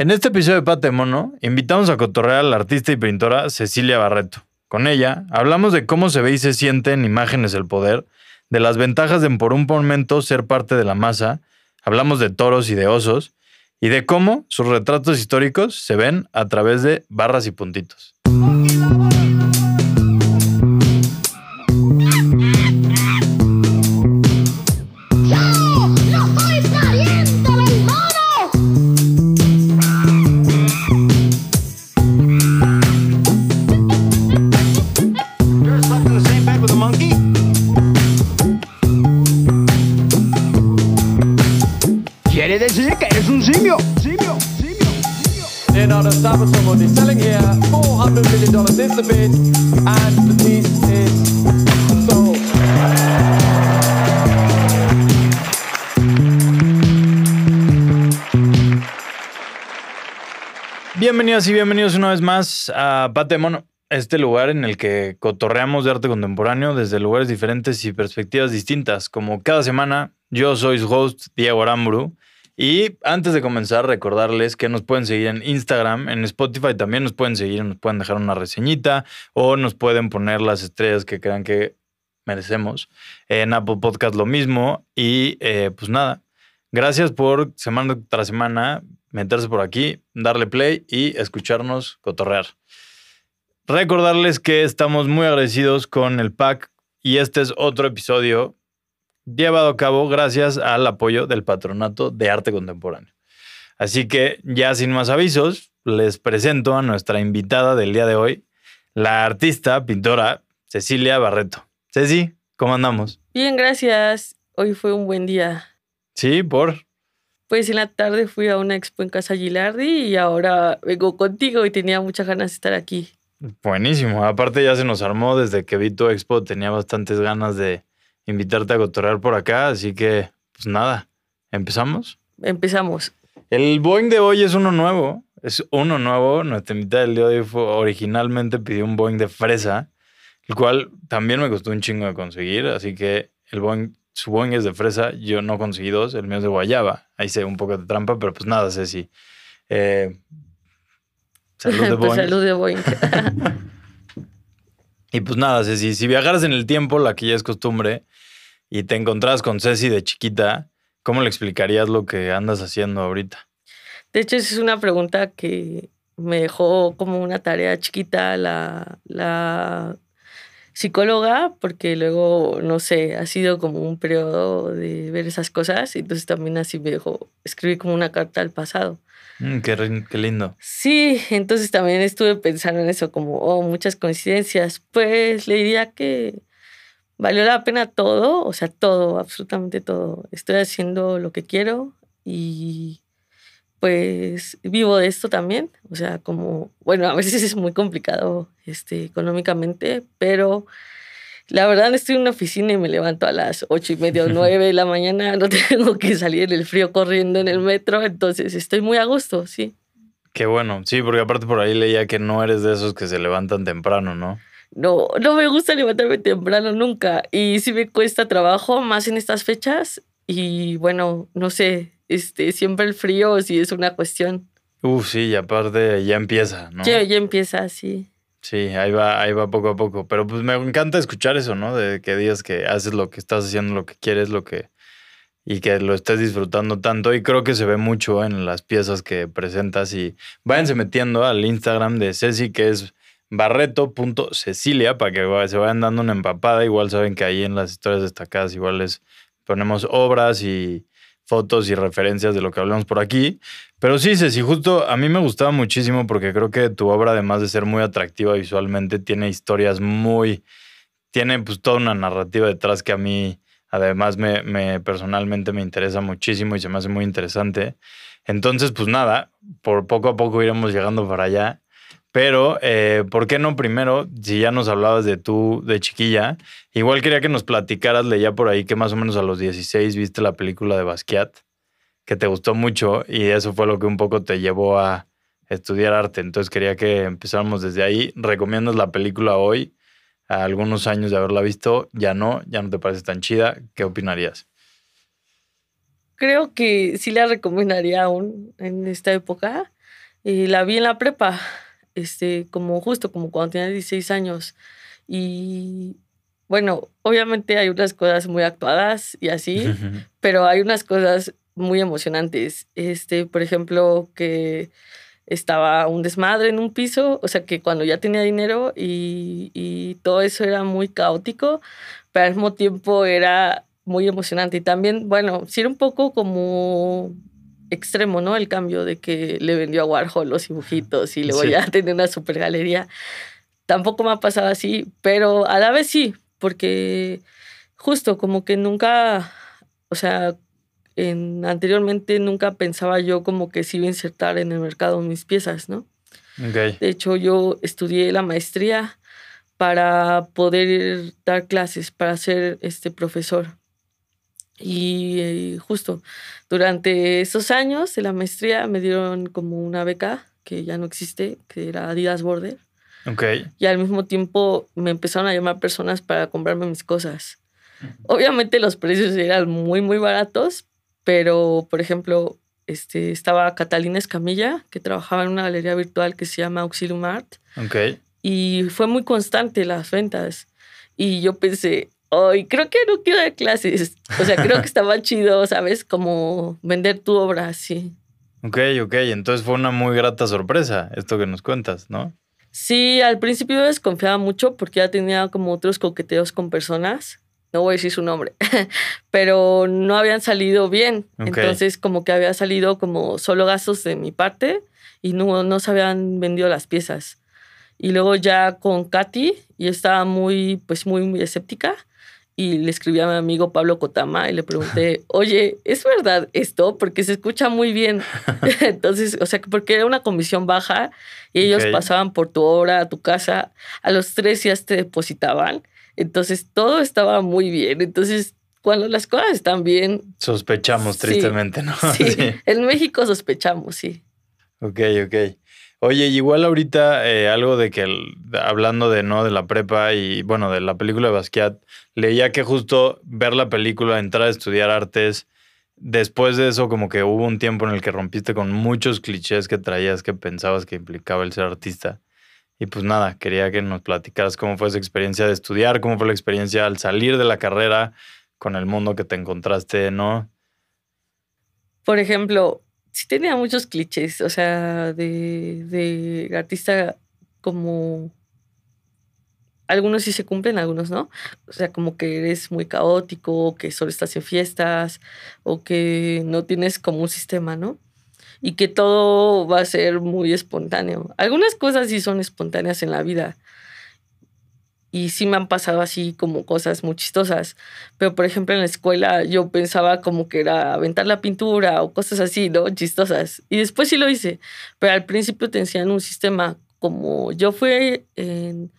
En este episodio de Pate Mono, invitamos a cotorrear a la artista y pintora Cecilia Barreto. Con ella, hablamos de cómo se ve y se siente en imágenes el poder, de las ventajas de por un momento ser parte de la masa, hablamos de toros y de osos, y de cómo sus retratos históricos se ven a través de barras y puntitos. Y bienvenidos una vez más a Patemono, este lugar en el que cotorreamos de arte contemporáneo desde lugares diferentes y perspectivas distintas. Como cada semana, yo soy su host, Diego Aramburu. Y antes de comenzar, recordarles que nos pueden seguir en Instagram, en Spotify también nos pueden seguir, nos pueden dejar una reseñita o nos pueden poner las estrellas que crean que merecemos. En Apple Podcast lo mismo. Y eh, pues nada, gracias por semana tras semana meterse por aquí, darle play y escucharnos cotorrear. Recordarles que estamos muy agradecidos con el pack y este es otro episodio llevado a cabo gracias al apoyo del Patronato de Arte Contemporáneo. Así que ya sin más avisos, les presento a nuestra invitada del día de hoy, la artista, pintora Cecilia Barreto. Ceci, ¿cómo andamos? Bien, gracias. Hoy fue un buen día. Sí, por. Pues en la tarde fui a una expo en Casa Gilardi y ahora vengo contigo y tenía muchas ganas de estar aquí. Buenísimo. Aparte ya se nos armó desde que vi tu expo, tenía bastantes ganas de, invitarte a cotorrear por acá, así que, pues nada, ¿empezamos? Empezamos. El Boeing de hoy es uno nuevo, es uno nuevo. Nuestra mitad del día de hoy fue, originalmente pidió un Boeing de fresa, el cual también me costó un chingo de conseguir, así que el Boeing, su Boeing es de fresa, yo no conseguí dos, el mío es de guayaba. Ahí sé un poco de trampa, pero pues nada, sé si. Eh, salud de pues Boeing. salud de Boeing. y pues nada, Ceci, si viajaras en el tiempo, la que ya es costumbre, y te encontrabas con Ceci de chiquita, ¿cómo le explicarías lo que andas haciendo ahorita? De hecho, esa es una pregunta que me dejó como una tarea chiquita la, la psicóloga, porque luego, no sé, ha sido como un periodo de ver esas cosas, y entonces también así me dejó escribir como una carta al pasado. Mm, qué, qué, lindo. Sí, entonces también estuve pensando en eso, como, oh, muchas coincidencias. Pues le diría que valió la pena todo, o sea, todo, absolutamente todo. Estoy haciendo lo que quiero y pues vivo de esto también. O sea, como, bueno, a veces es muy complicado este, económicamente, pero la verdad estoy en una oficina y me levanto a las ocho y media o nueve de la mañana, no tengo que salir en el frío corriendo en el metro, entonces estoy muy a gusto, sí. Qué bueno, sí, porque aparte por ahí leía que no eres de esos que se levantan temprano, ¿no? no, no me gusta levantarme temprano nunca. Y sí me cuesta trabajo, más en estas fechas. Y bueno, no sé, este, siempre el frío sí es una cuestión. Uf, sí, y aparte ya empieza, ¿no? Ya, ya empieza, sí. Sí, ahí va, ahí va poco a poco. Pero pues me encanta escuchar eso, ¿no? De que digas que haces lo que estás haciendo, lo que quieres, lo que. y que lo estés disfrutando tanto. Y creo que se ve mucho en las piezas que presentas. Y váyanse metiendo al Instagram de Ceci, que es barreto.cecilia para que se vayan dando una empapada. Igual saben que ahí en las historias destacadas igual les ponemos obras y fotos y referencias de lo que hablamos por aquí. Pero sí, Ceci, justo a mí me gustaba muchísimo porque creo que tu obra, además de ser muy atractiva visualmente, tiene historias muy... Tiene pues toda una narrativa detrás que a mí además me, me personalmente me interesa muchísimo y se me hace muy interesante. Entonces, pues nada, por poco a poco iremos llegando para allá. Pero, eh, ¿por qué no primero, si ya nos hablabas de tú de chiquilla, igual quería que nos platicaras, leía por ahí que más o menos a los 16 viste la película de Basquiat, que te gustó mucho y eso fue lo que un poco te llevó a estudiar arte. Entonces quería que empezáramos desde ahí. ¿Recomiendas la película hoy? A algunos años de haberla visto, ya no, ya no te parece tan chida. ¿Qué opinarías? Creo que sí la recomendaría aún en esta época Eh, la vi en la prepa, este, como justo como cuando tenía 16 años. Y bueno, obviamente hay unas cosas muy actuadas y así, pero hay unas cosas muy emocionantes. Este, por ejemplo, que estaba un desmadre en un piso, o sea que cuando ya tenía dinero y, y todo eso era muy caótico, pero al mismo tiempo era muy emocionante. Y también, bueno, sí era un poco como extremo, ¿no? El cambio de que le vendió a Warhol los dibujitos y luego ya tenía una super galería. Tampoco me ha pasado así, pero a la vez sí, porque justo como que nunca, o sea, en, anteriormente nunca pensaba yo como que se iba a insertar en el mercado mis piezas, ¿no? De hecho, yo estudié la maestría para poder dar clases, para ser este profesor. Y eh, justo durante esos años de la maestría me dieron como una beca que ya no existe, que era Adidas Border. Okay. Y al mismo tiempo me empezaron a llamar personas para comprarme mis cosas. Obviamente los precios eran muy, muy baratos, pero por ejemplo, este, estaba Catalina Escamilla, que trabajaba en una galería virtual que se llama Auxilium Art. Okay. Y fue muy constante las ventas. Y yo pensé, hoy creo que no quiero dar clases. O sea, creo que estaba chido, ¿sabes? Como vender tu obra así. Ok, ok. Entonces fue una muy grata sorpresa esto que nos cuentas, ¿no? Sí, al principio desconfiaba mucho porque ya tenía como otros coqueteos con personas. No voy a decir su nombre, pero no habían salido bien. Entonces, como que había salido como solo gastos de mi parte y no, no se habían vendido las piezas. Y luego ya con Katy, y estaba muy, pues muy, muy escéptica y le escribí a mi amigo Pablo Cotama y le pregunté, oye, ¿es verdad esto? Porque se escucha muy bien. Entonces, o sea, porque era una comisión baja y ellos pasaban por tu obra a tu casa, a los tres días te depositaban. Entonces, todo estaba muy bien. Entonces, cuando las cosas están bien... Sospechamos tristemente, ¿no? Sí, sí, en México sospechamos, sí. Ok, ok. Oye, igual ahorita eh, algo de que hablando de no de la prepa y bueno, de la película de Basquiat, leía que justo ver la película, entrar a estudiar artes, después de eso como que hubo un tiempo en el que rompiste con muchos clichés que traías que pensabas que implicaba el ser artista. Y pues nada, quería que nos platicaras cómo fue esa experiencia de estudiar, cómo fue la experiencia al salir de la carrera con el mundo que te encontraste, ¿no? Por ejemplo, sí tenía muchos clichés, o sea, de, de artista como... Algunos sí se cumplen, algunos no. O sea, como que eres muy caótico, que solo estás en fiestas, o que no tienes como un sistema, ¿no? Y que todo va a ser muy espontáneo. Algunas cosas sí son espontáneas en la vida, y sí me han pasado así como cosas muy chistosas. Pero, por ejemplo, en la escuela yo pensaba como que era aventar la pintura o cosas así, ¿no? Chistosas. Y después sí lo hice. Pero al principio te enseñan un sistema como yo fui en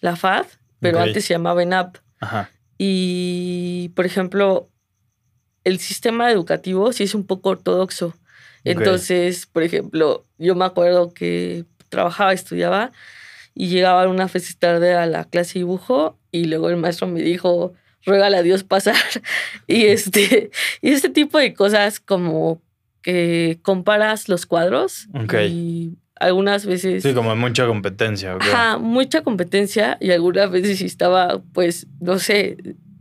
la FAD, pero antes se llamaba ENAP. Ajá. Y, por ejemplo, el sistema educativo sí es un poco ortodoxo. Entonces, por ejemplo, yo me acuerdo que trabajaba, estudiaba y llegaba una vez tarde a la clase de dibujo y luego el maestro me dijo, ruégale a Dios pasar. y, este, y este tipo de cosas como que comparas los cuadros y algunas veces... Sí, como mucha competencia. Ajá, mucha competencia y algunas veces estaba, pues, no sé,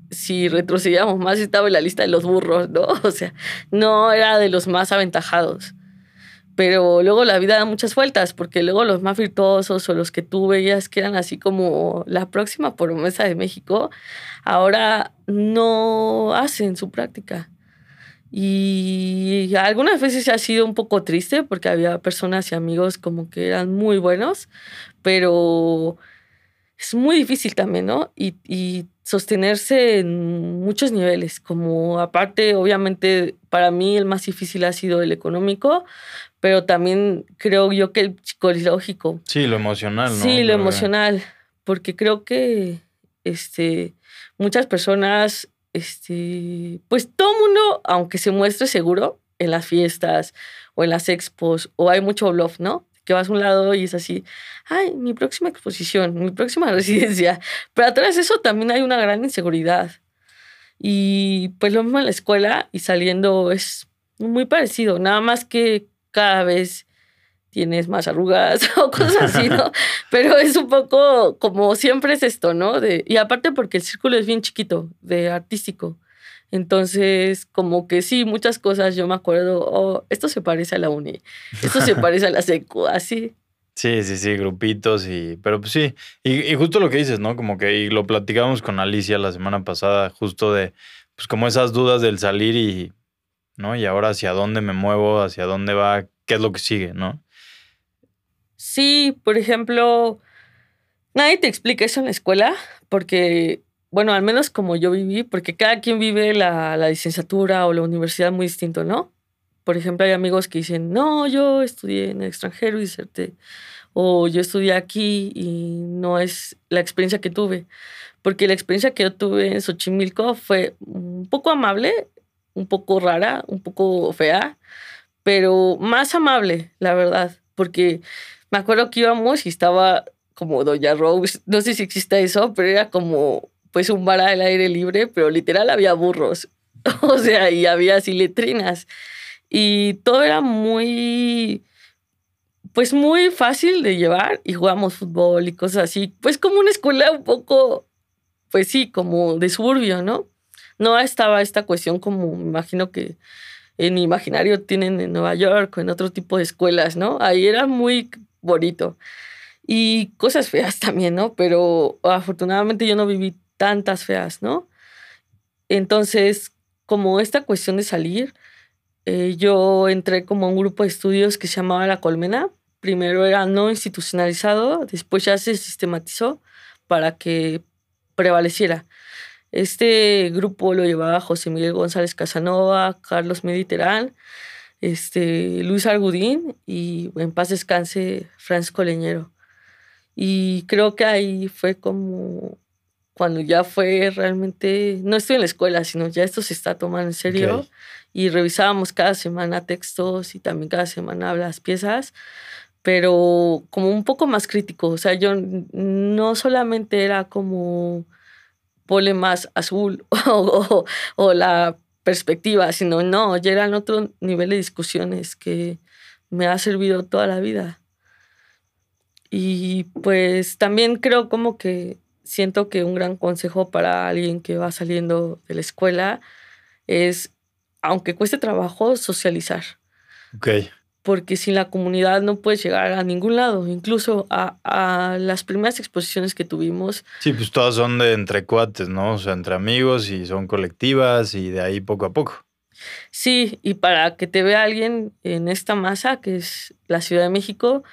si retrocedíamos más estaba en la lista de los burros, ¿no? O sea, no era de los más aventajados pero luego la vida da muchas vueltas, porque luego los más virtuosos o los que tú veías que eran así como la próxima promesa de México, ahora no hacen su práctica. Y algunas veces ha sido un poco triste porque había personas y amigos como que eran muy buenos, pero es muy difícil también, ¿no? Y, y, sostenerse en muchos niveles, como aparte, obviamente, para mí el más difícil ha sido el económico, pero también creo yo que el psicológico. Sí, lo emocional, ¿no? Sí, lo emocional, porque creo que este, muchas personas, este, pues todo mundo, aunque se muestre seguro en las fiestas o en las expos, o hay mucho bluff, ¿no? Que vas a un lado y es así, ay, mi próxima exposición, mi próxima residencia. Pero atrás de eso también hay una gran inseguridad. Y pues lo mismo en la escuela y saliendo es muy parecido, nada más que cada vez tienes más arrugas o cosas así, ¿no? Pero es un poco como siempre es esto, ¿no? De, y aparte porque el círculo es bien chiquito, de artístico. Entonces, como que sí, muchas cosas yo me acuerdo, oh, esto se parece a la uni, esto se parece a la secu, así. Sí, sí, sí, grupitos y... Pero pues sí, y, y, justo lo que dices, ¿no? Como que y lo platicamos con Alicia la semana pasada, justo de, pues como esas dudas del salir y, ¿no? Y ahora hacia dónde me muevo, hacia dónde va, qué es lo que sigue, ¿no? Sí, por ejemplo, nadie te explica eso en la escuela, porque, bueno, al menos como yo viví, porque cada quien vive la, la licenciatura o la universidad muy distinto, ¿no? Por ejemplo, hay amigos que dicen, no, yo estudié en el extranjero y certe, o yo estudié aquí y no es la experiencia que tuve. Porque la experiencia que yo tuve en Xochimilco fue un poco amable, un poco rara, un poco fea, pero más amable, la verdad, porque me acuerdo que íbamos y estaba como Doña Rose, no sé si existe eso, pero era como pues un bar al aire libre, pero literal había burros, o sea, y había así letrinas. Y todo era muy, pues muy fácil de llevar y jugábamos fútbol y cosas así, pues como una escuela un poco, pues sí, como de suburbio, ¿no? No estaba esta cuestión como, me imagino que en mi imaginario tienen en Nueva York o en otro tipo de escuelas, ¿no? Ahí era muy bonito. Y cosas feas también, ¿no? Pero afortunadamente yo no viví tantas feas, ¿no? Entonces, como esta cuestión de salir, eh, yo entré como a un grupo de estudios que se llamaba La Colmena. Primero era no institucionalizado, después ya se sistematizó para que prevaleciera. Este grupo lo llevaba José Miguel González Casanova, Carlos Mediterán, este, Luis Argudín y en paz descanse Francisco Leñero. Y creo que ahí fue como cuando ya fue realmente, no estoy en la escuela, sino ya esto se está tomando en serio. Y revisábamos cada semana textos y también cada semana las piezas, pero como un poco más crítico. O sea, yo no solamente era como pole más azul o, o la perspectiva, sino no, ya eran otro nivel de discusiones que me ha servido toda la vida. Y pues también creo como que siento que un gran consejo para alguien que va saliendo de la escuela es, aunque cueste trabajo, socializar. Ok porque sin la comunidad no puedes llegar a ningún lado, incluso a, las primeras exposiciones que tuvimos. Sí, pues todas son de entre cuates, ¿no? O sea, entre amigos y son colectivas y de ahí poco a poco. Sí, y para que te vea alguien en esta masa, que es la Ciudad de México,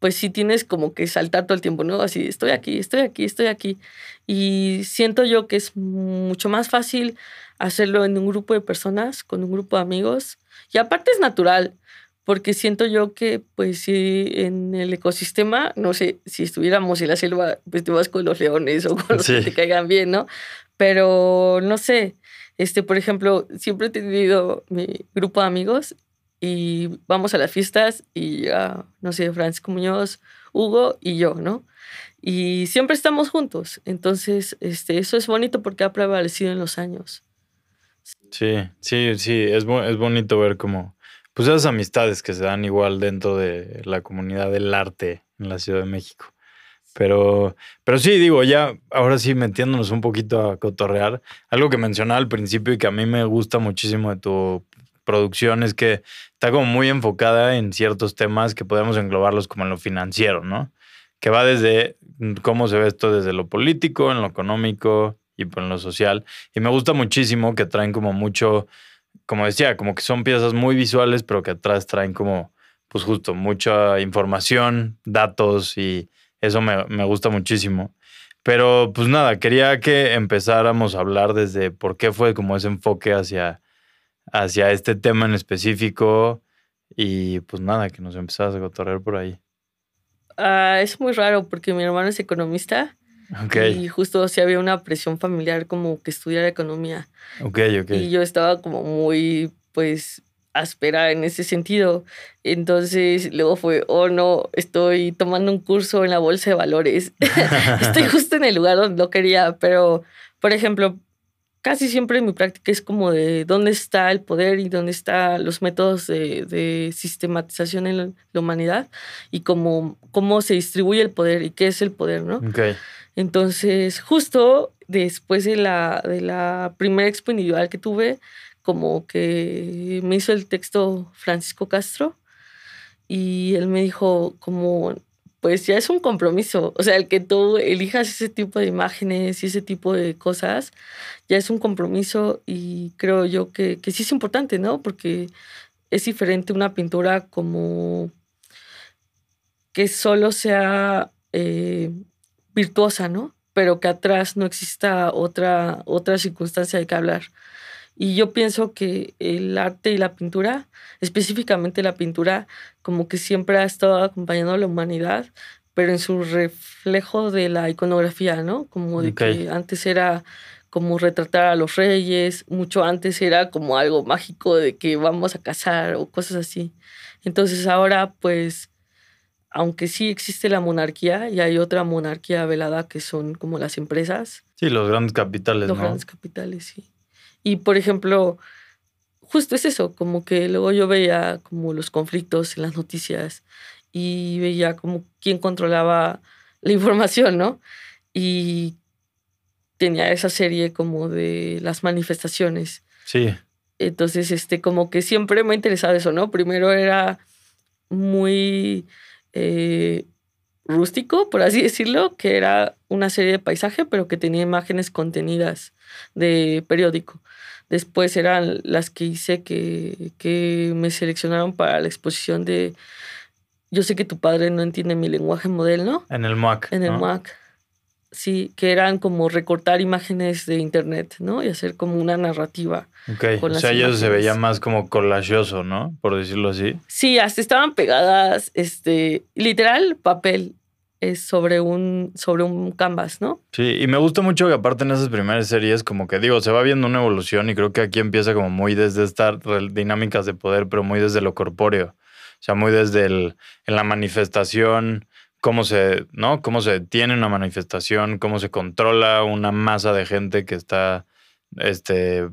pues sí tienes como que saltar todo el tiempo, ¿no? Así, estoy aquí, estoy aquí, estoy aquí. Y siento yo que es mucho más fácil hacerlo en un grupo de personas, con un grupo de amigos. Y aparte es natural, porque siento yo que, pues, si en el ecosistema, no sé, si estuviéramos en la selva, pues te vas con los leones o con los que te caigan bien, ¿no? Pero, no sé, este, por ejemplo, siempre he tenido mi grupo de amigos y vamos a las fiestas y ya, no sé, Francisco Muñoz, Hugo y yo, ¿no? Y siempre estamos juntos. Entonces, este, eso es bonito porque ha prevalecido en los años. Sí, sí, sí, es, es bonito ver cómo pues esas amistades que se dan igual dentro de la comunidad del arte en la Ciudad de México. Pero, pero sí, digo, ya ahora sí metiéndonos un poquito a cotorrear, algo que mencionaba al principio y que a mí me gusta muchísimo de tu producción es que está como muy enfocada en ciertos temas que podemos englobarlos como en lo financiero, ¿no? Que va desde cómo se ve esto desde lo político, en lo económico y pues, en lo social. Y me gusta muchísimo que traen como mucho como decía, como que son piezas muy visuales, pero que atrás traen como, pues justo, mucha información, datos y eso me, me gusta muchísimo. Pero pues nada, quería que empezáramos a hablar desde por qué fue como ese enfoque hacia, hacia este tema en específico y pues nada, que nos empezás a cotorrear por ahí. Ah, es muy raro porque mi hermano es economista y justo si había una presión familiar como que estudiara economía. Ok, ok. Y yo estaba como muy, pues, áspera en ese sentido. Entonces luego fue, oh no, estoy tomando un curso en la bolsa de valores. estoy justo en el lugar donde no quería, pero, por ejemplo, casi siempre en mi práctica es como de dónde está el poder y dónde están los métodos de, sistematización en la humanidad y cómo, cómo se distribuye el poder y qué es el poder, ¿no? Okay. Entonces, justo después de la, de la primera expo individual que tuve, como que me hizo el texto Francisco Castro y él me dijo como pues ya es un compromiso. O sea, el que tú elijas ese tipo de imágenes y ese tipo de cosas, ya es un compromiso y creo yo que, sí es importante, ¿no? Porque es diferente una pintura como que solo sea eh, virtuosa, ¿no? Pero que atrás no exista otra, otra circunstancia de que hablar. Y yo pienso que el arte y la pintura, específicamente la pintura, como que siempre ha estado acompañando a la humanidad, pero en su reflejo de la iconografía, ¿no? Como de que antes era como retratar a los reyes, mucho antes era como algo mágico de que vamos a casar o cosas así. Entonces ahora pues, aunque sí existe la monarquía y hay otra monarquía velada que son como las empresas. Sí, los grandes capitales, los grandes capitales, sí. Y por ejemplo, justo es eso, como que luego yo veía como los conflictos en las noticias y veía como quién controlaba la información, ¿no? Y tenía esa serie como de las manifestaciones. Sí. Entonces, este, como que siempre me ha interesado eso, ¿no? Primero era muy eh, rústico, por así decirlo, que era una serie de paisaje, pero que tenía imágenes contenidas de periódico. Después eran las que hice que, que me seleccionaron para la exposición de Yo sé que tu padre no entiende mi lenguaje modelo, ¿no? En el MUAC. En el MUAC. Sí, que eran como recortar imágenes de internet, ¿no? Y hacer como una narrativa. Ok, o sea, ellos se veía más como collageoso, ¿no? Por decirlo así. Sí, hasta estaban pegadas, este, literal, papel es sobre un, sobre un canvas, ¿no? Sí, y me gusta mucho que aparte en esas primeras series, como que digo, se va viendo una evolución y creo que aquí empieza como muy desde estas dinámicas de poder, pero muy desde lo corpóreo. O sea, muy desde el, en la manifestación, cómo se, ¿no? Cómo se tiene una manifestación, cómo se controla una masa de gente que está, este,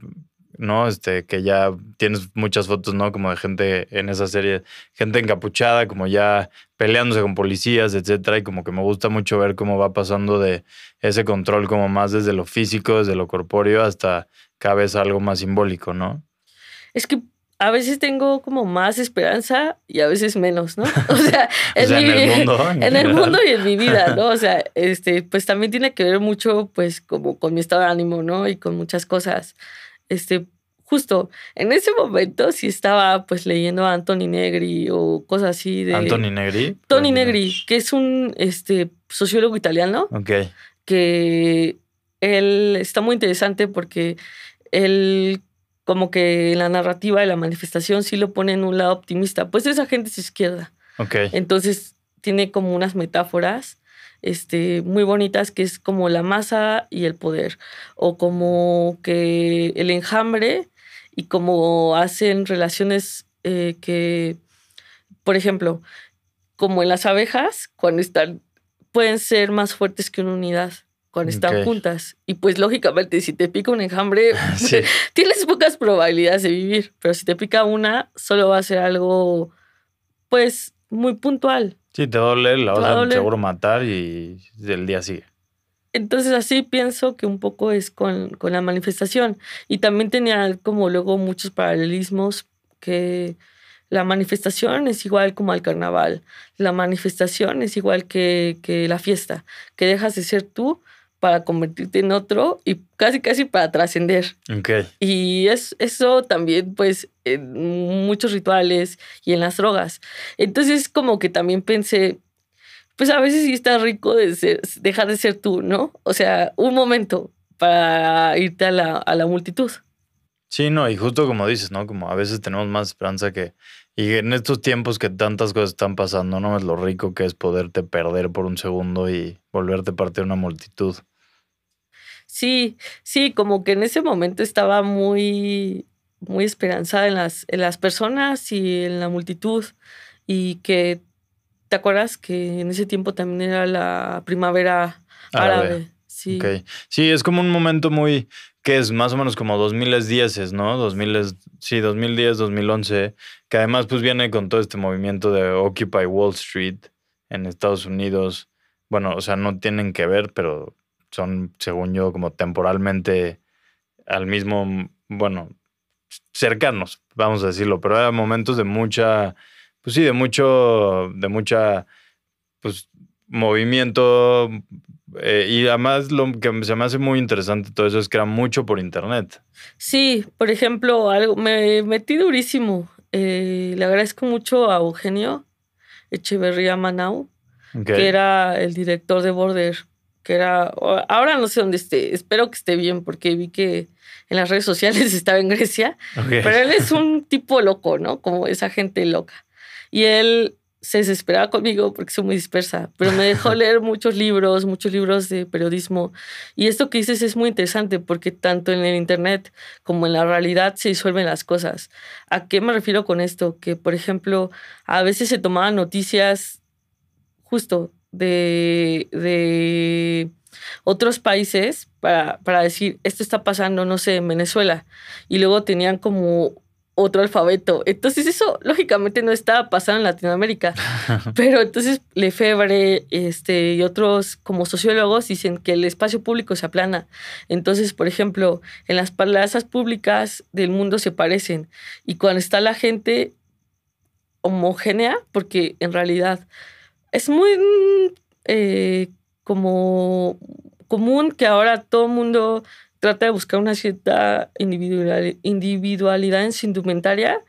¿no? Este, que ya tienes muchas fotos, ¿no? Como de gente en esa serie, gente encapuchada, como ya peleándose con policías, etcétera, y como que me gusta mucho ver cómo va pasando de ese control como más desde lo físico, desde lo corpóreo, hasta cada vez algo más simbólico, ¿no? Es que a veces tengo como más esperanza y a veces menos, ¿no? O sea, en, el mundo. En, el mundo y en mi vida, ¿no? O sea, este, pues también tiene que ver mucho, pues, como con mi estado de ánimo, ¿no? Y con muchas cosas este, justo en ese momento sí estaba pues leyendo a Anthony Negri o cosas así de... Anthony Negri. Tony Negri, que es un este, sociólogo italiano. Ok. Que él está muy interesante porque él como que la narrativa de la manifestación sí lo pone en un lado optimista. Pues esa gente es izquierda. Entonces tiene como unas metáforas este, muy bonitas, que es como la masa y el poder, o como que el enjambre y como hacen relaciones eh, que, por ejemplo, como en las abejas, cuando están, pueden ser más fuertes que una unidad cuando están juntas. Y pues lógicamente, si te pica un enjambre, tienes pocas probabilidades de vivir, pero si te pica una, solo va a ser algo, pues, muy puntual. Sí, te duele, la vas a seguro matar y el día sigue. Entonces así pienso que un poco es con, con, la manifestación. Y también tenía como luego muchos paralelismos que la manifestación es igual como al carnaval. La manifestación es igual que, que la fiesta, que dejas de ser tú para convertirte en otro y casi casi para trascender. Okay. Y es, eso también pues en muchos rituales y en las drogas. Entonces como que también pensé, pues a veces sí está rico de ser, dejar de ser tú, ¿no? O sea, un momento para irte a la, a la multitud. Sí, no, y justo como dices, ¿no? Como a veces tenemos más esperanza que... Y en estos tiempos que tantas cosas están pasando, no es lo rico que es poderte perder por un segundo y volverte parte de una multitud. Sí, sí, como que en ese momento estaba muy, muy esperanzada en las, en las personas y en la multitud. Y que, ¿te acuerdas que en ese tiempo también era la primavera árabe? Sí. Sí, es como un momento muy que es más o menos como 2010, ¿no? 2000, sí, 2010, 2011, que además pues viene con todo este movimiento de Occupy Wall Street en Estados Unidos. Bueno, o sea, no tienen que ver, pero son, según yo, como temporalmente al mismo, bueno, cercanos, vamos a decirlo, pero era momentos de mucha, pues sí, de mucho, de mucha, pues, movimiento. Eh, y además lo que se me hace muy interesante todo eso es que era mucho por internet. Sí, por ejemplo, algo, me metí durísimo. Eh, le agradezco mucho a Eugenio Echeverría Manau, que era el director de Border, que era, ahora no sé dónde esté, espero que esté bien porque vi que en las redes sociales estaba en Grecia, pero él es un tipo loco, ¿no? Como esa gente loca. Y él se desesperaba conmigo porque soy muy dispersa, pero me dejó leer muchos libros, muchos libros de periodismo. Y esto que dices es muy interesante porque tanto en el Internet como en la realidad se disuelven las cosas. ¿A qué me refiero con esto? Que, por ejemplo, a veces se tomaban noticias justo de, de otros países para, para decir, esto está pasando, no sé, en Venezuela. Y luego tenían como otro alfabeto. Entonces eso lógicamente no estaba pasando en Latinoamérica. Pero entonces Lefebvre este, y otros como sociólogos dicen que el espacio público se aplana. Entonces, por ejemplo, en las plazas públicas del mundo se parecen. Y cuando está la gente homogénea, porque en realidad es muy eh, como común que ahora todo el mundo trata de buscar una cierta individualidad en su indumentaria,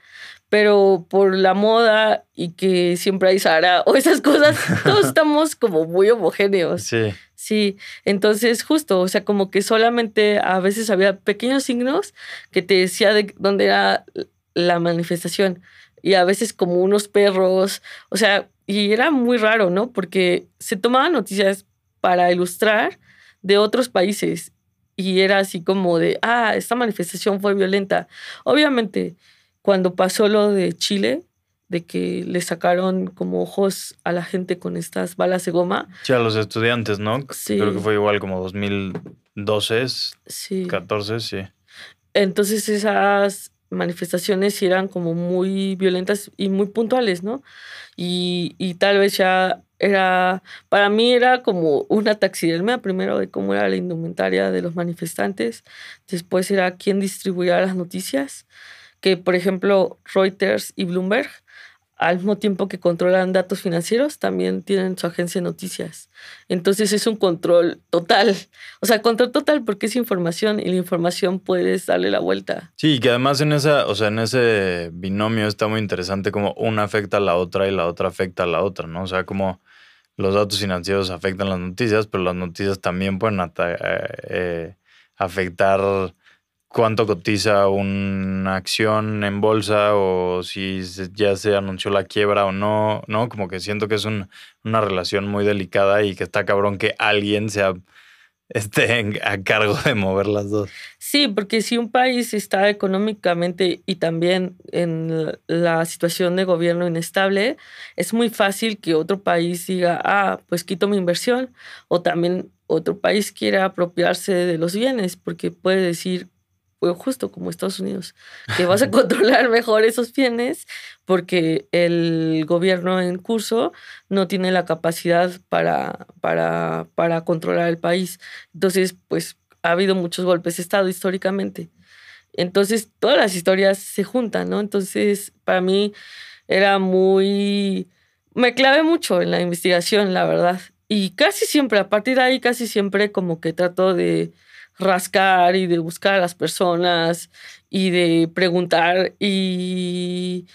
pero por la moda y que siempre hay Sara o esas cosas, todos estamos como muy homogéneos. Sí. Sí, entonces justo, o sea, como que solamente a veces había pequeños signos que te decía de dónde era la manifestación y a veces como unos perros, o sea, y era muy raro, ¿no? Porque se tomaban noticias para ilustrar de otros países y era así como de, ah, esta manifestación fue violenta. Obviamente, cuando pasó lo de Chile, de que le sacaron como ojos a la gente con estas balas de goma. Sí, a los estudiantes, ¿no? Sí. Creo que fue igual como 2012, sí. 14, sí. Entonces esas manifestaciones eran como muy violentas y muy puntuales, ¿no? Y, y tal vez ya era, para mí era como una taxidermia, primero de cómo era la indumentaria de los manifestantes, después era quién distribuía las noticias, que por ejemplo Reuters y Bloomberg, al mismo tiempo que controlan datos financieros, también tienen su agencia de noticias. Entonces es un control total, o sea, control total porque es información y la información puedes darle la vuelta. Sí, que además en esa, o sea, en ese binomio está muy interesante como una afecta a la otra y la otra afecta a la otra, ¿no? O sea, como los datos financieros afectan las noticias, pero las noticias también pueden eh, eh, afectar cuánto cotiza una acción en bolsa o si ya se anunció la quiebra o no, ¿no? Como que siento que es una relación muy delicada y que está cabrón que alguien sea esté a cargo de mover las dos. Sí, porque si un país está económicamente y también en la situación de gobierno inestable, es muy fácil que otro país diga, ah, pues quito mi inversión, o también otro país quiera apropiarse de los bienes, porque puede decir, justo como Estados Unidos, que vas a controlar mejor esos bienes porque el gobierno en curso no tiene la capacidad para, para, para controlar el país. Entonces, pues ha habido muchos golpes de Estado históricamente. Entonces, todas las historias se juntan, ¿no? Entonces, para mí era muy... Me clavé mucho en la investigación, la verdad. Y casi siempre, a partir de ahí, casi siempre como que trato de rascar y de buscar a las personas y de preguntar y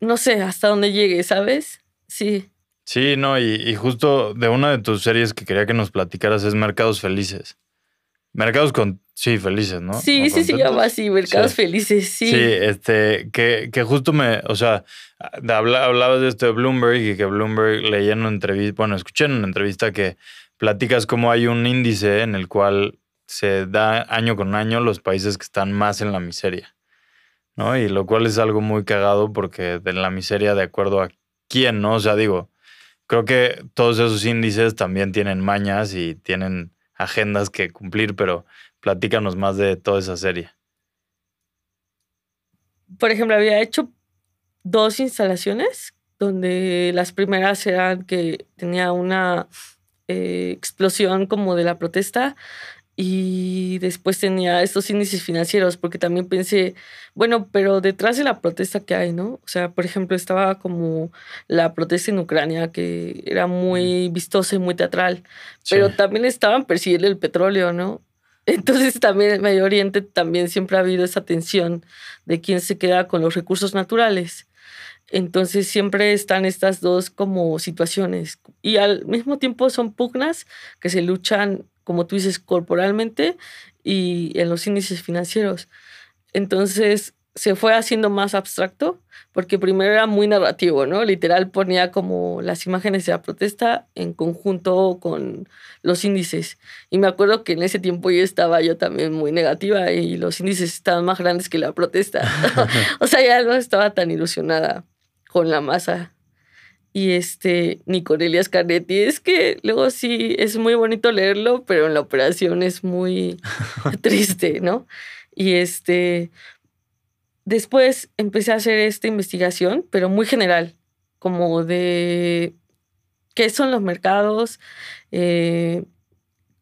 no sé hasta dónde llegue, ¿sabes? Sí. Sí, no, y, justo de una de tus series que quería que nos platicaras es Mercados Felices. Mercados con, sí, felices, ¿no? Sí, sí, se llama así, Mercados Felices, sí. Sí, este, que, que justo me, o sea, hablabas de esto de Bloomberg y que Bloomberg leía en una entrevista, bueno, escuché en una entrevista que platicas cómo hay un índice en el cual se da año con año los países que están más en la miseria, ¿no? Y lo cual es algo muy cagado porque de la miseria de acuerdo a quién, ¿no? O sea, digo, creo que todos esos índices también tienen mañas y tienen agendas que cumplir, pero Platícanos más de toda esa serie. Por ejemplo, había hecho dos instalaciones donde las primeras eran que tenía una eh, explosión como de la protesta y después tenía estos índices financieros, porque también pensé, bueno, pero detrás de la protesta que hay, ¿no? O sea, por ejemplo, estaba como la protesta en Ucrania, que era muy vistosa y muy teatral, pero también estaban persiguiendo el petróleo, ¿no? Entonces también en Medio Oriente también siempre ha habido esa tensión de quién se queda con los recursos naturales. Entonces siempre están estas dos como situaciones y al mismo tiempo son pugnas que se luchan como tú dices, corporalmente y en los índices financieros. Entonces se fue haciendo más abstracto porque primero era muy narrativo, ¿no? Literal ponía como las imágenes de la protesta en conjunto con los índices. Y me acuerdo que en ese tiempo yo estaba yo también muy negativa y los índices estaban más grandes que la protesta. o sea, ya no estaba tan ilusionada con la masa y este Nicorelia Scarnetti. Es que luego sí es muy bonito leerlo, pero en la operación es muy triste, ¿no? Y este después empecé a hacer esta investigación, pero muy general, como de qué son los mercados, eh,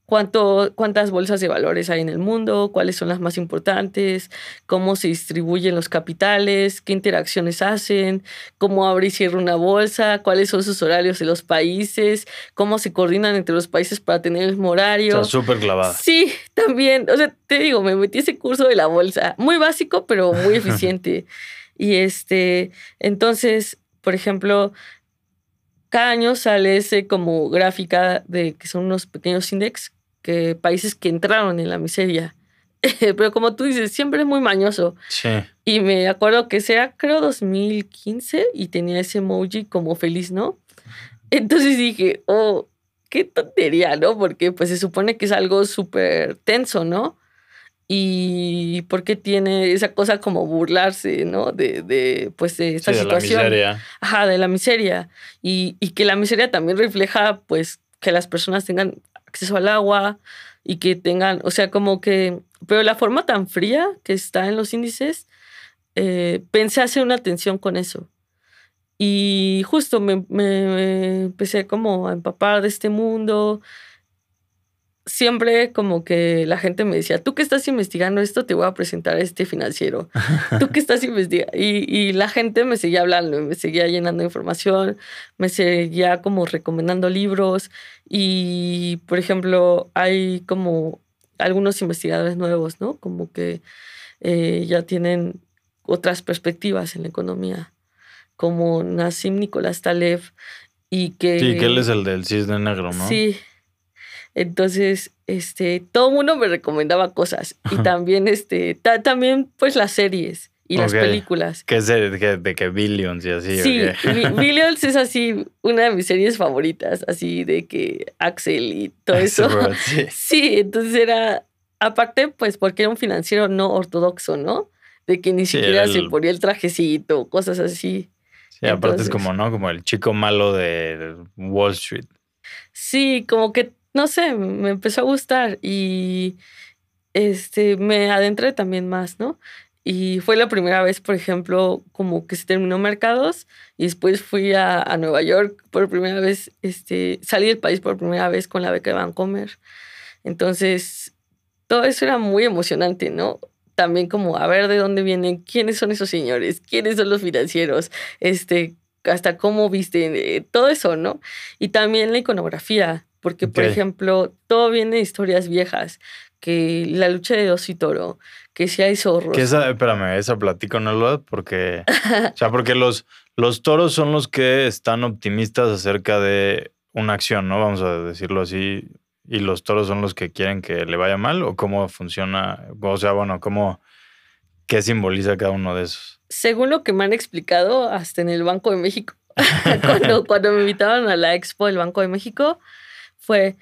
cuánto, cuántas bolsas de valores hay en el mundo, cuáles son las más importantes, cómo se distribuyen los capitales, qué interacciones hacen, cómo abre y cierra una bolsa, cuáles son sus horarios de los países, cómo se coordinan entre los países para tener el mismo horario. Está súper clavada. Sí, también. O sea, te digo, me metí ese curso de la bolsa. Muy básico, pero muy eficiente. y este, entonces, por ejemplo, cada año sale ese como gráfica de que son unos pequeños index que países que entraron en la miseria. Pero como tú dices, siempre es muy mañoso. Sí. Y me acuerdo que sea, creo, 2015 y tenía ese emoji como feliz, ¿no? Entonces dije, oh, qué tontería, ¿no? Porque pues se supone que es algo súper tenso, ¿no? Y porque tiene esa cosa como burlarse, ¿no? De, de pues, de esta situación. De la miseria. Ajá, de la miseria. Y, y que la miseria también refleja, pues, que las personas tengan acceso al agua y que tengan, o sea, como que, pero la forma tan fría que está en los índices, eh, pensé hacer una atención con eso. Y justo me, me, empecé como a empapar de este mundo. Siempre como que la gente me decía, tú que estás investigando esto, te voy a presentar a este financiero. Tú que estás investigando. Y, y la gente me seguía hablando, me seguía llenando información, me seguía como recomendando libros. Y, por ejemplo, hay como algunos investigadores nuevos, ¿no? Como que eh, ya tienen otras perspectivas en la economía, como Nassim Nicolás Taleb, y que... Sí, que él es el del cisne negro, ¿no? Sí. Entonces, este, todo el mundo me recomendaba cosas. Y también, este, también, pues, las series y las películas. Que es de, que Billions y así. Sí, Billions es así una de mis series favoritas, así de que Axel y todo eso. sí. entonces era, aparte, pues porque era un financiero no ortodoxo, ¿no? De que ni siquiera se ponía el trajecito, cosas así. Sí, aparte es como, ¿no? Como el chico malo de Wall Street. Sí, como que, no sé, me empezó a gustar y este, me adentré también más, ¿no? Y fue la primera vez, por ejemplo, como que se terminó mercados y después fui a, Nueva York por primera vez, este, salí del país por primera vez con la beca de Vancomer. Entonces, todo eso era muy emocionante, ¿no? También como a ver de dónde vienen, quiénes son esos señores, quiénes son los financieros, este, hasta cómo visten, eh, todo eso, ¿no? Y también la iconografía, porque, por ejemplo, todo viene de historias viejas, que la lucha de dos y toro, que si hay zorros. Que esa, espérame, esa platico no lo porque, o sea, porque los, los toros son los que están optimistas acerca de una acción, ¿no? Vamos a decirlo así. Y los toros son los que quieren que le vaya mal o cómo funciona, o sea, bueno, cómo, qué simboliza cada uno de esos. Según lo que me han explicado, hasta en el Banco de México, cuando, cuando me invitaron a la expo del Banco de México, fue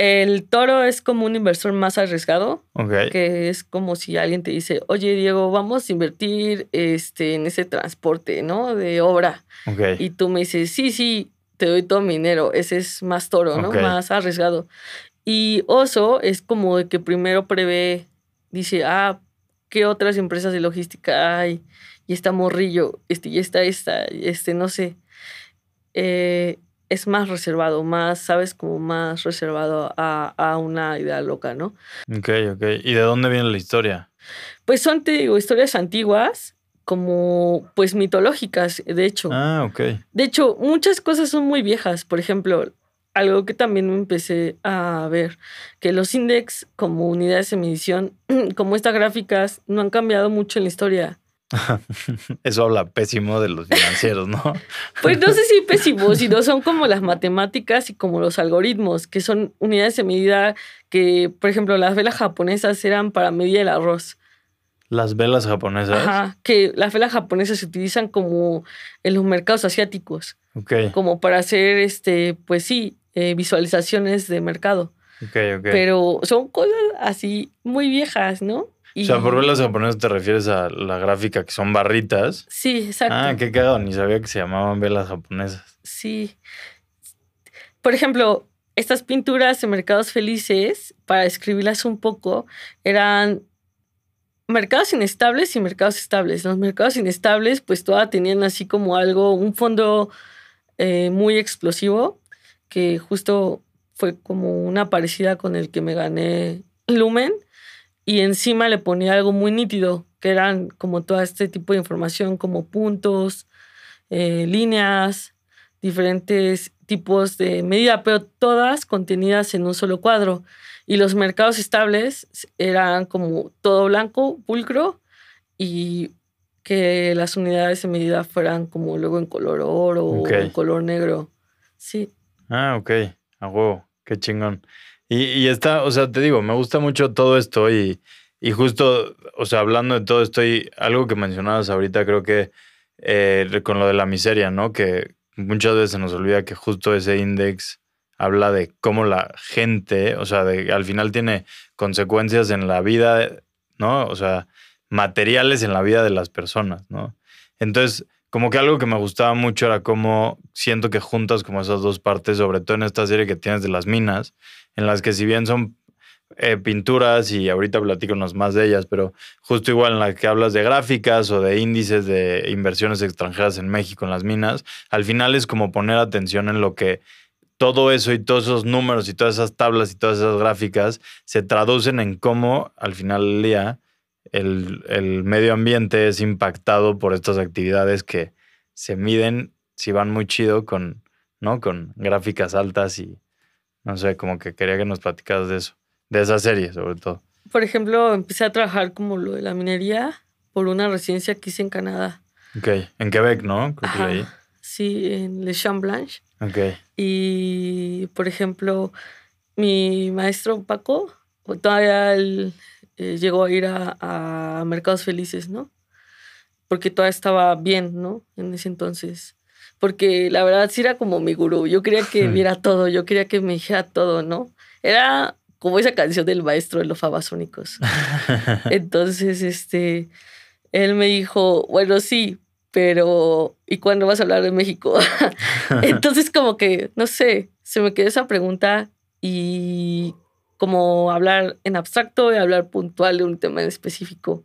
el toro es como un inversor más arriesgado, que es como si alguien te dice, oye Diego, vamos a invertir este, en ese transporte, ¿no? De obra. Y tú me dices, sí, sí, te doy todo mi dinero. Ese es más toro, ¿no? Más arriesgado. Y Oso es como de que primero prevé, dice, ah, ¿qué otras empresas de logística hay? Y está Morrillo, este, y está esta, este, no sé. Eh, es más reservado, más, ¿sabes? Como más reservado a, a, una idea loca, ¿no? Ok, ok. ¿Y de dónde viene la historia? Pues son, te digo, historias antiguas, como, pues, mitológicas, de hecho. Ah, ok. De hecho, muchas cosas son muy viejas. Por ejemplo, algo que también me empecé a ver, que los index como unidades de medición, como estas gráficas, no han cambiado mucho en la historia. Eso habla pésimo de los financieros, ¿no? Pues no sé si pésimo, sino son como las matemáticas y como los algoritmos, que son unidades de medida que, por ejemplo, las velas japonesas eran para medir el arroz. Las velas japonesas. Ajá, que las velas japonesas se utilizan como en los mercados asiáticos. Ok. Como para hacer, este, pues sí, eh, visualizaciones de mercado. Ok, ok. Pero son cosas así muy viejas, ¿no? O sea, por velas japonesas te refieres a la gráfica que son barritas. Sí, exacto. Ah, qué cagado, ni sabía que se llamaban velas japonesas. Sí. Por ejemplo, estas pinturas de mercados felices, para escribirlas un poco, eran mercados inestables y mercados estables. Los mercados inestables, pues todas tenían así como algo, un fondo eh, muy explosivo, que justo fue como una parecida con el que me gané Lumen y encima le ponía algo muy nítido, que eran como todo este tipo de información, como puntos, eh, líneas, diferentes tipos de medida, pero todas contenidas en un solo cuadro. Y los mercados estables eran como todo blanco, pulcro, y que las unidades de medida fueran como luego en color oro o en color negro. Sí. Ah, ok. A huevo. Qué chingón. Y, está, o sea, te digo, me gusta mucho todo esto y, y, justo, o sea, hablando de todo esto y algo que mencionabas ahorita, creo que eh, con lo de la miseria, ¿no? Que muchas veces nos olvida que justo ese index habla de cómo la gente, o sea, de, al final tiene consecuencias en la vida, ¿no? O sea, materiales en la vida de las personas, ¿no? Entonces, como que algo que me gustaba mucho era cómo siento que juntas como esas dos partes, sobre todo en esta serie que tienes de las minas, en las que si bien son eh, pinturas y ahorita platícanos más de ellas, pero justo igual en la que hablas de gráficas o de índices de inversiones extranjeras en México en las minas, al final es como poner atención en lo que todo eso y todos esos números y todas esas tablas y todas esas gráficas se traducen en cómo al final del día el, el medio ambiente es impactado por estas actividades que se miden si van muy chido con, ¿no? con gráficas altas y no sé, como que quería que nos platicaras de eso, de esa serie sobre todo. Por ejemplo, empecé a trabajar como lo de la minería por una residencia que hice en Canadá. Ok, en Quebec, ¿no? Creo que leí. Sí, en Le Champ Blanche. Ok. Y, por ejemplo, mi maestro Paco, todavía él, eh, llegó a ir a, a, Mercados Felices, ¿no? Porque todavía estaba bien, ¿no? En ese entonces. Porque la verdad sí era como mi gurú. Yo quería que viera todo, yo quería que me dijera todo, ¿no? Era como esa canción del maestro de los fabasónicos. Entonces, este, él me dijo, bueno, sí, pero ¿y cuándo vas a hablar de México? Entonces, como que, no sé, se me quedó esa pregunta y como hablar en abstracto y hablar puntual de un tema en específico.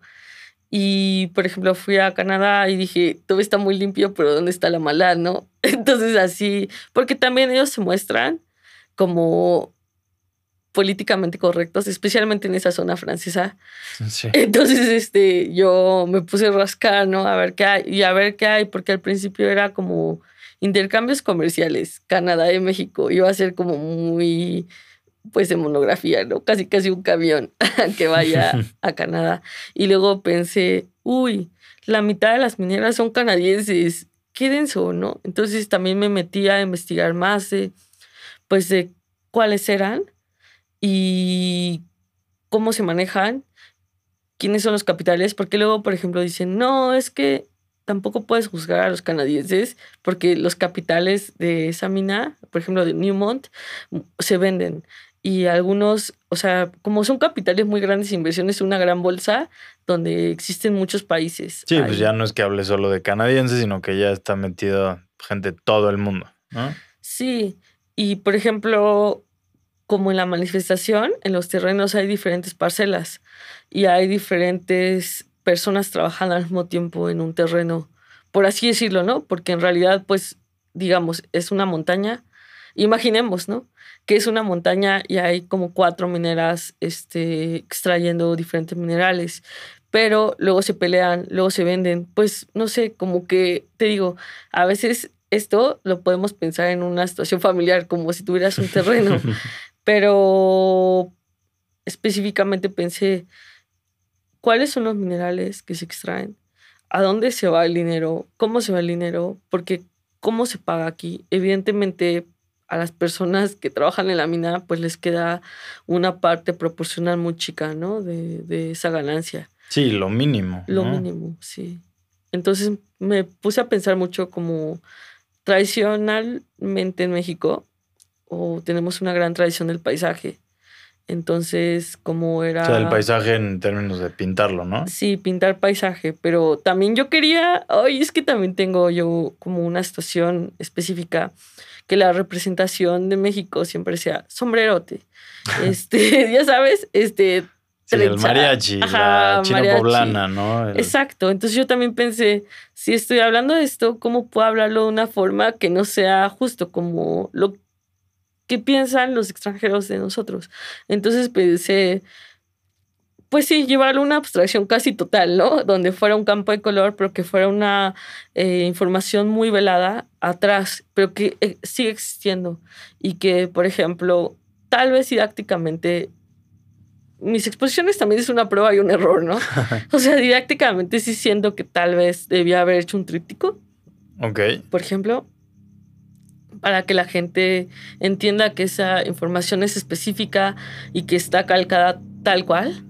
Y, por ejemplo, fui a Canadá y dije, todo está muy limpio, pero ¿dónde está la maldad, no? Entonces, así, porque también ellos se muestran como políticamente correctos, especialmente en esa zona francesa. Sí. Entonces, este, yo me puse a rascar, ¿no? A ver qué hay, y a ver qué hay, porque al principio era como intercambios comerciales, Canadá y México, iba a ser como muy pues de monografía, ¿no? Casi casi un camión que vaya a Canadá. Y luego pensé, uy, la mitad de las mineras son canadienses, qué denso, ¿no? Entonces también me metí a investigar más de, pues, de cuáles eran y cómo se manejan, quiénes son los capitales, porque luego, por ejemplo, dicen, no, es que tampoco puedes juzgar a los canadienses porque los capitales de esa mina, por ejemplo, de Newmont, se venden y algunos, o sea, como son capitales muy grandes, inversiones, una gran bolsa donde existen muchos países. Sí, pues ya no es que hable solo de canadienses, sino que ya está metido gente de todo el mundo, ¿no? Sí, y por ejemplo, como en la manifestación, en los terrenos hay diferentes parcelas y hay diferentes personas trabajando al mismo tiempo en un terreno, por así decirlo, ¿no? Porque en realidad, pues, digamos, es una montaña. Imaginemos, ¿no? Que es una montaña y hay como cuatro mineras este, extrayendo diferentes minerales, pero luego se pelean, luego se venden. Pues, no sé, como que, te digo, a veces esto lo podemos pensar en una situación familiar, como si tuvieras un terreno, pero específicamente pensé, ¿cuáles son los minerales que se extraen? ¿A dónde se va el dinero? ¿Cómo se va el dinero? Porque ¿cómo se paga aquí? Evidentemente a las personas que trabajan en la mina pues les queda una parte proporcional muy chica, ¿no? De, de esa ganancia. Sí, lo mínimo. Lo mínimo, sí. Entonces me puse a pensar mucho como tradicionalmente en México, o tenemos una gran tradición del paisaje. Entonces, como era... O sea, el paisaje en términos de pintarlo, ¿no? Sí, pintar paisaje, pero también yo quería, hoy es que también tengo yo como una situación específica, que la representación de México siempre sea sombrerote. este, ya sabes, este, Sí, el mariachi, la china poblana, ¿no? Exacto. Entonces yo también pensé, si estoy hablando de esto, ¿cómo puedo hablarlo de una forma que no sea justo como lo que piensan los extranjeros de nosotros? Entonces pensé, pues sí, llevarlo a una abstracción casi total, ¿no? Donde fuera un campo de color, pero que fuera una eh, información muy velada atrás, pero que eh, sigue existiendo. Y que, por ejemplo, tal vez didácticamente mis exposiciones también es una prueba y un error, ¿no? o sea, didácticamente sí siento que tal vez debía haber hecho un tríptico. Ok. Por ejemplo, para que la gente entienda que esa información es específica y que está calcada tal cual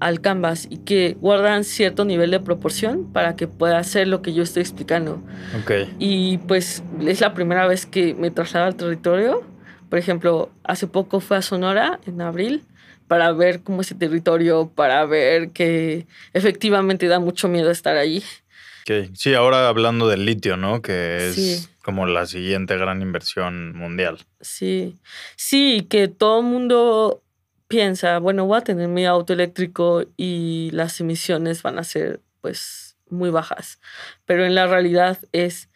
al canvas y que guardan cierto nivel de proporción para que pueda hacer lo que yo estoy explicando. Ok. Y pues es la primera vez que me traslado al territorio. Por ejemplo, hace poco fue a Sonora en abril para ver cómo es el territorio, para ver que efectivamente da mucho miedo estar allí. Okay. Sí, ahora hablando del litio, ¿no? Que es como la siguiente gran inversión mundial. Sí, sí, que todo el mundo piensa, bueno, voy a tener mi auto eléctrico y las emisiones van a ser pues muy bajas, pero en la realidad es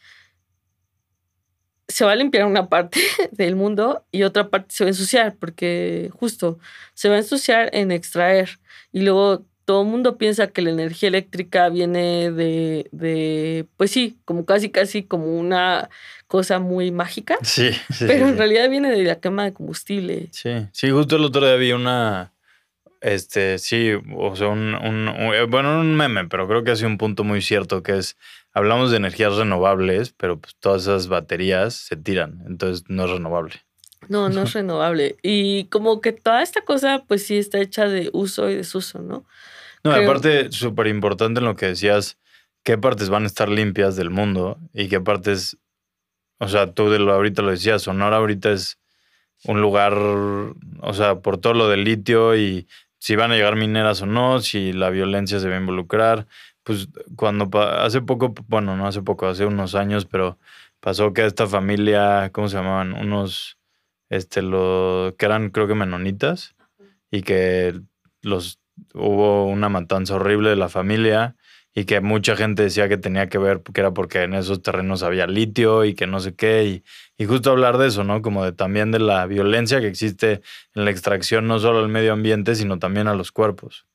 se va a limpiar una parte del mundo y otra parte se va a ensuciar, porque justo se va a ensuciar en extraer. Y luego todo el mundo piensa que la energía eléctrica viene de, de, pues sí, como casi, casi como una cosa muy mágica. Sí, Pero en realidad viene de la quema de combustible. Sí, sí, justo el otro día vi una, este, sí, o sea, un, un, un bueno, un meme, pero creo que ha sido un punto muy cierto que es hablamos de energías renovables, pero pues todas esas baterías se tiran, entonces no es renovable. No, no es renovable. Y como que toda esta cosa, pues sí está hecha de uso y desuso, ¿no? No, aparte, súper importante en lo que decías, qué partes van a estar limpias del mundo y qué partes, o sea, tú de lo ahorita lo decías, Sonora ahorita es un lugar, o sea, por todo lo del litio y si van a llegar mineras o no, si la violencia se va a involucrar pues cuando hace poco, bueno, no hace poco, hace unos años, pero pasó que esta familia, ¿cómo se llamaban? Unos, este, lo, que eran creo que menonitas y que los, hubo una matanza horrible de la familia y que mucha gente decía que tenía que ver, que era porque en esos terrenos había litio y que no sé qué, y, y justo hablar de eso, ¿no? Como de también de la violencia que existe en la extracción, no solo al medio ambiente, sino también a los cuerpos.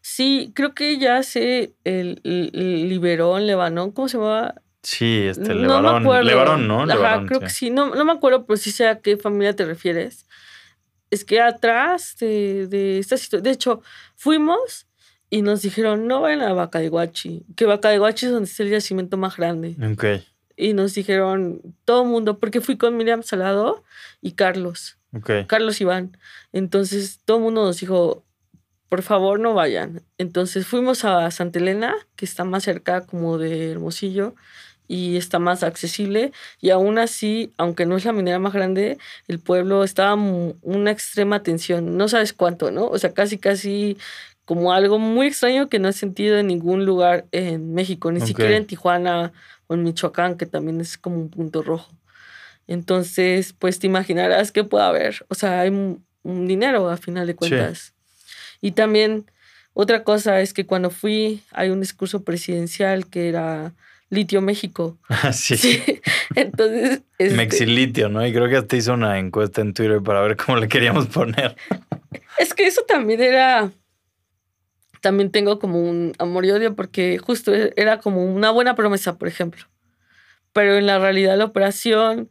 Sí, creo que ya se el, liberó en Lebanon. ¿Cómo se llama? Sí, este, Lebarón. No Lebarón, ¿no? Ajá, creo que sí. No, no me acuerdo, pero sí sé a qué familia te refieres. Es que atrás de, de esta situación. De hecho, fuimos y nos dijeron: no vayan a Bacadiguachi. Que Bacadiguachi es donde está el yacimiento más grande. Ok. Y nos dijeron: todo el mundo, porque fui con Miriam Salado y Carlos. Okay. Carlos Iván. Entonces, todo el mundo nos dijo: por favor no vayan. Entonces fuimos a Santa Elena, que está más cerca como de Hermosillo y está más accesible. Y aún así, aunque no es la minera más grande, el pueblo estaba una extrema tensión. No sabes cuánto, ¿no? O sea, casi, casi como algo muy extraño que no he sentido en ningún lugar en México, ni siquiera en Tijuana o en Michoacán, que también es como un punto rojo. Entonces, pues te imaginarás que puede haber. O sea, hay un dinero a final de cuentas. Y también otra cosa es que cuando fui, hay un discurso presidencial que era Litio México. Ah, sí. Entonces. Este Mexilitio, ¿no? Y creo que hasta hizo una encuesta en Twitter para ver cómo le queríamos poner. Es que eso también era. También tengo como un amor y odio porque justo era como una buena promesa, por ejemplo. Pero en la realidad, la operación,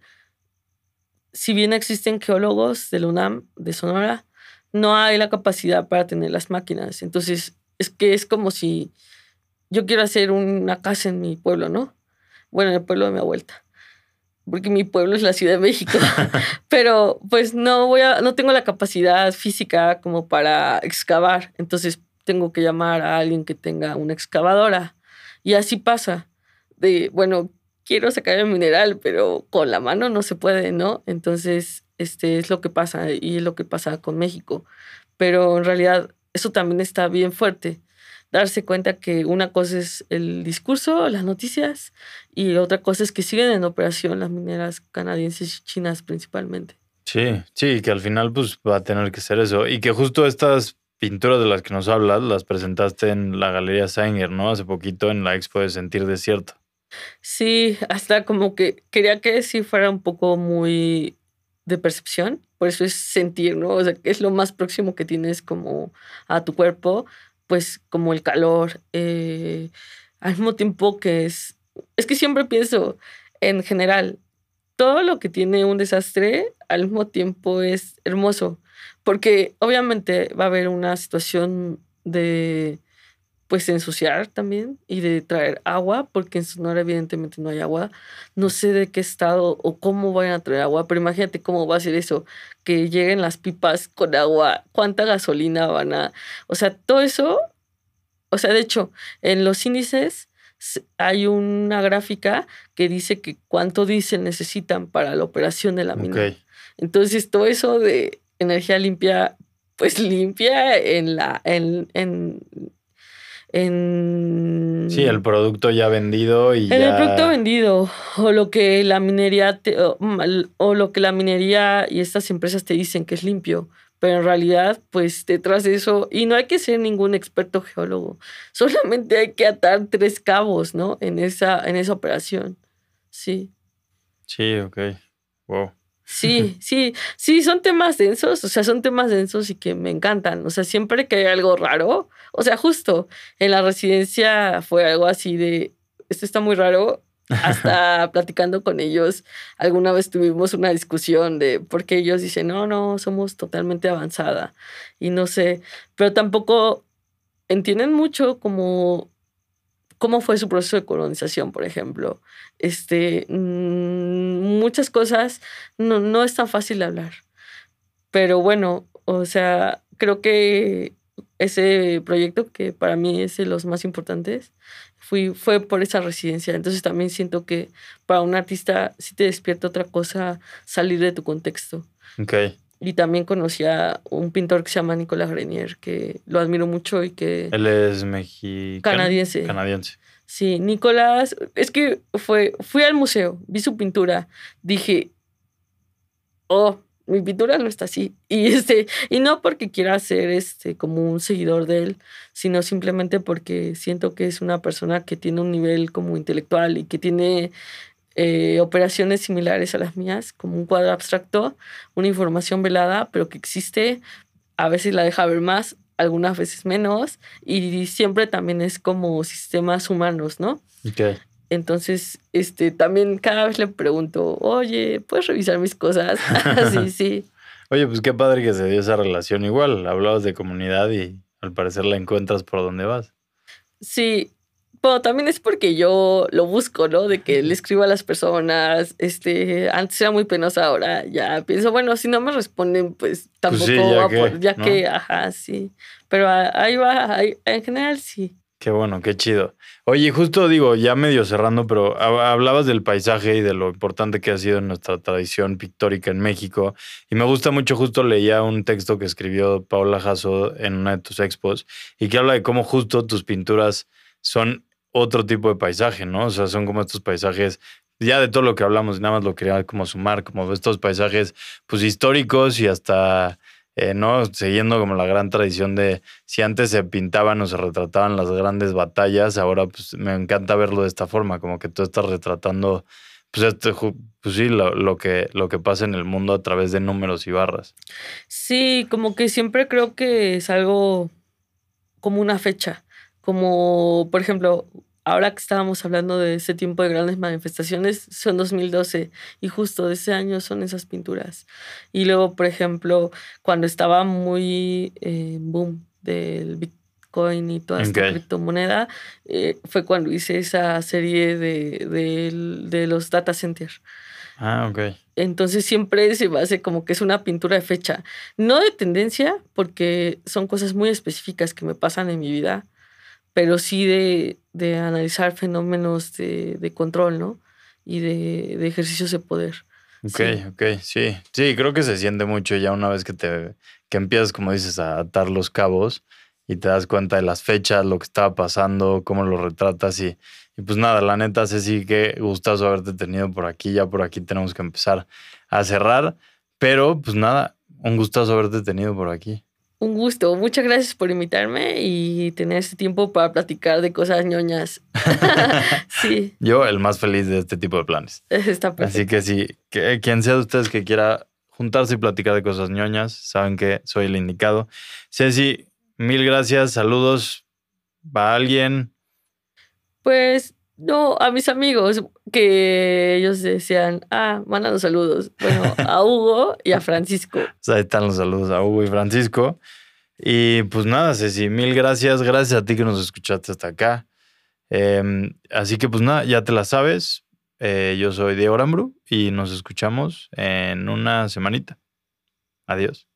si bien existen geólogos de la UNAM, de Sonora, no hay la capacidad para tener las máquinas. Entonces, es que es como si yo quiero hacer una casa en mi pueblo, ¿no? Bueno, en el pueblo de mi abuelita. Porque mi pueblo es la Ciudad de México. Pero pues no voy a, no tengo la capacidad física como para excavar. Entonces tengo que llamar a alguien que tenga una excavadora. Y así pasa. De, bueno, quiero sacar el mineral, pero con la mano no se puede, ¿no? Entonces, este es lo que pasa y es lo que pasa con México. Pero en realidad eso también está bien fuerte darse cuenta que una cosa es el discurso, las noticias, y otra cosa es que siguen en operación las mineras canadienses y chinas principalmente. Sí, sí, que al final pues va a tener que ser eso. Y que justo estas pinturas de las que nos hablas las presentaste en la Galería Sanger, ¿no? Hace poquito en la Expo de Sentir Desierto. Sí, hasta como que quería que sí fuera un poco muy de percepción, por eso es sentir, ¿no? O sea, que es lo más próximo que tienes como a tu cuerpo, pues como el calor, eh, al mismo tiempo que es, es que siempre pienso en general, todo lo que tiene un desastre al mismo tiempo es hermoso, porque obviamente va a haber una situación de pues ensuciar también y de traer agua, porque en Sonora evidentemente no hay agua. No sé de qué estado o cómo vayan a traer agua, pero imagínate cómo va a ser eso, que lleguen las pipas con agua, cuánta gasolina van a... O sea, todo eso, o sea, de hecho, en los índices hay una gráfica que dice que cuánto diésel necesitan para la operación de la mina. Entonces, todo eso de energía limpia, pues limpia en la... en en... Sí, el producto ya vendido y en el producto vendido o lo que la minería o, lo que la minería y estas empresas te dicen que es limpio, pero en realidad pues detrás de eso y no hay que ser ningún experto geólogo, solamente hay que atar tres cabos, ¿no? En esa en esa operación. Sí. Sí, ok. Wow. Sí, sí, sí, son temas densos, o sea, son temas densos y que me encantan. O sea, siempre que hay algo raro, o sea, justo en la residencia fue algo así de, esto está muy raro. Hasta platicando con ellos, alguna vez tuvimos una discusión de por qué ellos dicen, no, no, somos totalmente avanzada y no sé, pero tampoco entienden mucho como cómo fue su proceso de colonización, por ejemplo. Este, mm, muchas cosas no, es tan fácil de hablar. Pero bueno, o sea, creo que ese proyecto, que para mí es de los más importantes, fui, fue por esa residencia. Entonces también siento que para un artista sí te despierta otra cosa salir de tu contexto. Okay. Y también conocí a un pintor que se llama Nicolás Grenier, que lo admiro mucho y que... Él es mexicano. Canadiense. Canadiense. Sí, Nicolás, es que fue, fui al museo, vi su pintura, dije, oh, mi pintura no está así. Y, este, y no porque quiera ser este, como un seguidor de él, sino simplemente porque siento que es una persona que tiene un nivel como intelectual y que tiene eh, operaciones similares a las mías, como un cuadro abstracto, una información velada, pero que existe, a veces la deja ver más, algunas veces menos, y siempre también es como sistemas humanos, ¿no? Okay. Entonces, este, también cada vez le pregunto, oye, ¿puedes revisar mis cosas? sí, sí. Oye, pues qué padre que se dio esa relación igual. Hablabas de comunidad y al parecer la encuentras por donde vas. Sí, bueno, también es porque yo lo busco, ¿no? De que le escribo a las personas. Este, antes era muy penosa, ahora ya pienso, bueno, si no me responden, pues, pues tampoco ya, que, ya que, ajá, sí. Pero ahí va, en general sí. Qué bueno, qué chido. Oye, justo digo, ya medio cerrando, pero hablabas del paisaje y de lo importante que ha sido en nuestra tradición pictórica en México. Y me gusta mucho, justo leía un texto que escribió Paula Jasso en una de tus expos y que habla de cómo justo tus pinturas son otro tipo de paisaje, ¿no? O sea, son como estos paisajes, ya de todo lo que hablamos, nada más lo quería como sumar, como estos paisajes, pues históricos y hasta eh, ¿no? Siguiendo como la gran tradición de si antes se pintaban o se retrataban las grandes batallas, ahora pues me encanta verlo de esta forma, como que tú estás retratando, pues, este, pues sí, lo, que, lo que pasa en el mundo a través de números y barras. Sí, como que siempre creo que es algo como una fecha, como por ejemplo, ahora que estábamos hablando de ese tiempo de grandes manifestaciones, son 2012 y justo de ese año son esas pinturas. Y luego, por ejemplo, cuando estaba muy eh, boom del Bitcoin y toda esta criptomoneda, eh, fue cuando hice esa serie de, de, los data centers. Ah, ok. Entonces siempre se hace como que es una pintura de fecha. No de tendencia, porque son cosas muy específicas que me pasan en mi vida pero sí de, de analizar fenómenos de, de, control, ¿no? Y de, de, ejercicios de poder. Ok, ok, sí. Sí, creo que se siente mucho ya una vez que te que empiezas, como dices, a atar los cabos y te das cuenta de las fechas, lo que estaba pasando, cómo lo retratas y, y pues nada, la neta, Ceci, qué gustazo haberte tenido por aquí. Ya por aquí tenemos que empezar a cerrar, pero pues nada, un gustazo haberte tenido por aquí. Un gusto. Muchas gracias por invitarme y tener este tiempo para platicar de cosas ñoñas. sí. Yo el más feliz de este tipo de planes. Está perfecto. Así que sí, que, quien sea de ustedes que quiera juntarse y platicar de cosas ñoñas, saben que soy el indicado. Ceci, mil gracias, saludos. ¿Va alguien? Pues no, a mis amigos que ellos decían, ah, los saludos. Bueno, a Hugo y a Francisco. ahí están los saludos a Hugo y Francisco. Y pues nada, Ceci, mil gracias. Gracias a ti que nos escuchaste hasta acá. Em, así que pues nada, ya te la sabes. Eh, yo soy Diego Arambru y nos escuchamos en una semanita. Adiós.